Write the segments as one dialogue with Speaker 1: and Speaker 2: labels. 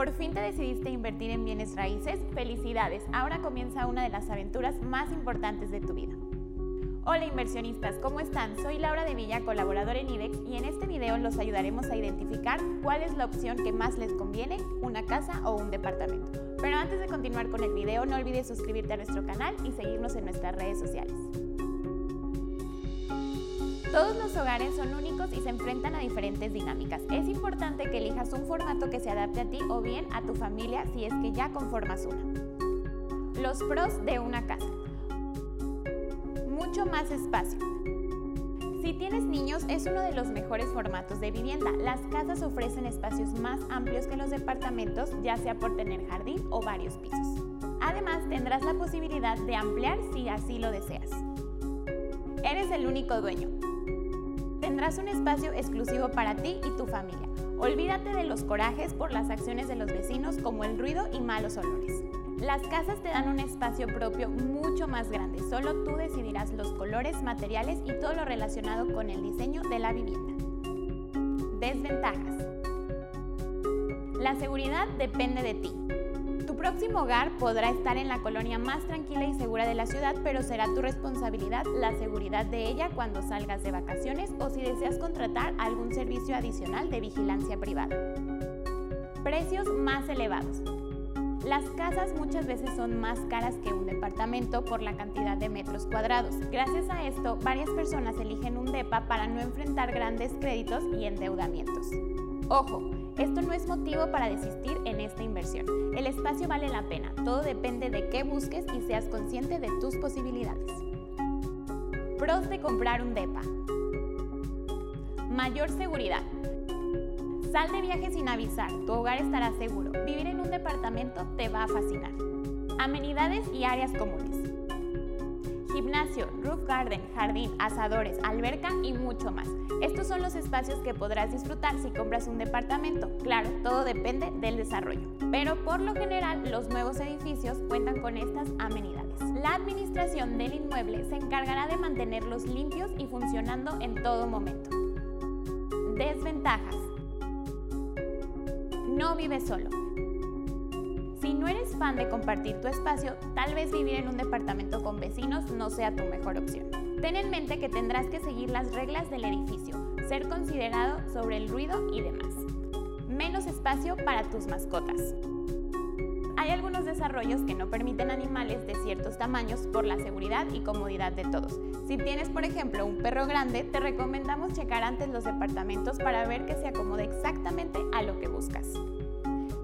Speaker 1: ¿Por fin te decidiste invertir en bienes raíces? Felicidades, ahora comienza una de las aventuras más importantes de tu vida. Hola inversionistas, ¿cómo están? Soy Laura de Villa, colaboradora en IDEX y en este video los ayudaremos a identificar cuál es la opción que más les conviene, una casa o un departamento. Pero antes de continuar con el video, no olvides suscribirte a nuestro canal y seguirnos en nuestras redes sociales. Todos los hogares son únicos y se enfrentan a diferentes dinámicas. Es importante que elijas un formato que se adapte a ti o bien a tu familia si es que ya conformas una. Los pros de una casa. Mucho más espacio. Si tienes niños, es uno de los mejores formatos de vivienda. Las casas ofrecen espacios más amplios que los departamentos, ya sea por tener jardín o varios pisos. Además, tendrás la posibilidad de ampliar si así lo deseas. Eres el único dueño tendrás un espacio exclusivo para ti y tu familia. Olvídate de los corajes por las acciones de los vecinos como el ruido y malos olores. Las casas te dan un espacio propio mucho más grande, solo tú decidirás los colores, materiales y todo lo relacionado con el diseño de la vivienda. Desventajas. La seguridad depende de ti próximo hogar podrá estar en la colonia más tranquila y segura de la ciudad, pero será tu responsabilidad la seguridad de ella cuando salgas de vacaciones o si deseas contratar algún servicio adicional de vigilancia privada. Precios más elevados. Las casas muchas veces son más caras que un departamento por la cantidad de metros cuadrados. Gracias a esto, varias personas eligen un DEPA para no enfrentar grandes créditos y endeudamientos. Ojo, esto no es motivo para desistir en esta inversión. El espacio vale la pena, todo depende de qué busques y seas consciente de tus posibilidades. Pros de comprar un DEPA. Mayor seguridad. Sal de viaje sin avisar, tu hogar estará seguro. Vivir en un departamento te va a fascinar. Amenidades y áreas comunes gimnasio, roof garden, jardín, asadores, alberca y mucho más. Estos son los espacios que podrás disfrutar si compras un departamento. Claro, todo depende del desarrollo. Pero por lo general, los nuevos edificios cuentan con estas amenidades. La administración del inmueble se encargará de mantenerlos limpios y funcionando en todo momento. Desventajas. No vives solo. Si no eres fan de compartir tu espacio, tal vez vivir en un departamento con vecinos no sea tu mejor opción. Ten en mente que tendrás que seguir las reglas del edificio, ser considerado sobre el ruido y demás. Menos espacio para tus mascotas. Hay algunos desarrollos que no permiten animales de ciertos tamaños por la seguridad y comodidad de todos. Si tienes, por ejemplo, un perro grande, te recomendamos checar antes los departamentos para ver que se acomode exactamente a lo que buscas.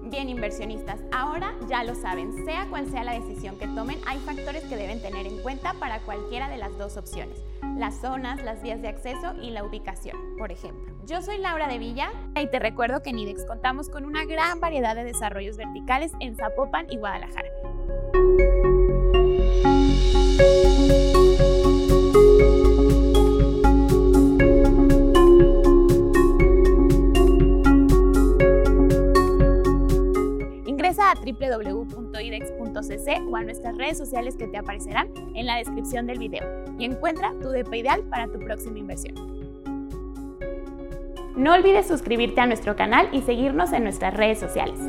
Speaker 1: Bien, inversionistas, ahora ya lo saben, sea cual sea la decisión que tomen, hay factores que deben tener en cuenta para cualquiera de las dos opciones, las zonas, las vías de acceso y la ubicación, por ejemplo. Yo soy Laura de Villa y te recuerdo que en IDEX contamos con una gran variedad de desarrollos verticales en Zapopan y Guadalajara. www.idex.cc o a nuestras redes sociales que te aparecerán en la descripción del video y encuentra tu DEPA ideal para tu próxima inversión. No olvides suscribirte a nuestro canal y seguirnos en nuestras redes sociales.